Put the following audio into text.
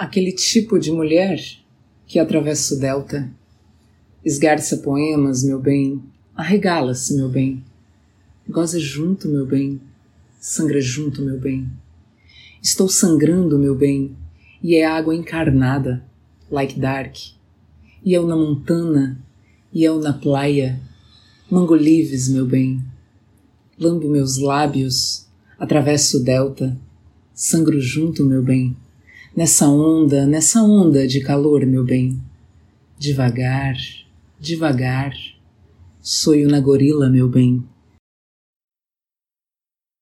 aquele tipo de mulher que atravessa o delta, esgarça poemas, meu bem, arregala-se, meu bem, goza junto, meu bem, sangra junto, meu bem. Estou sangrando, meu bem, e é água encarnada, like dark, e eu na montana, e eu na praia, mangolives, meu bem. Lambo meus lábios, atravesso o delta, sangro junto, meu bem nessa onda, nessa onda de calor, meu bem. Devagar, devagar, sonho na gorila, meu bem.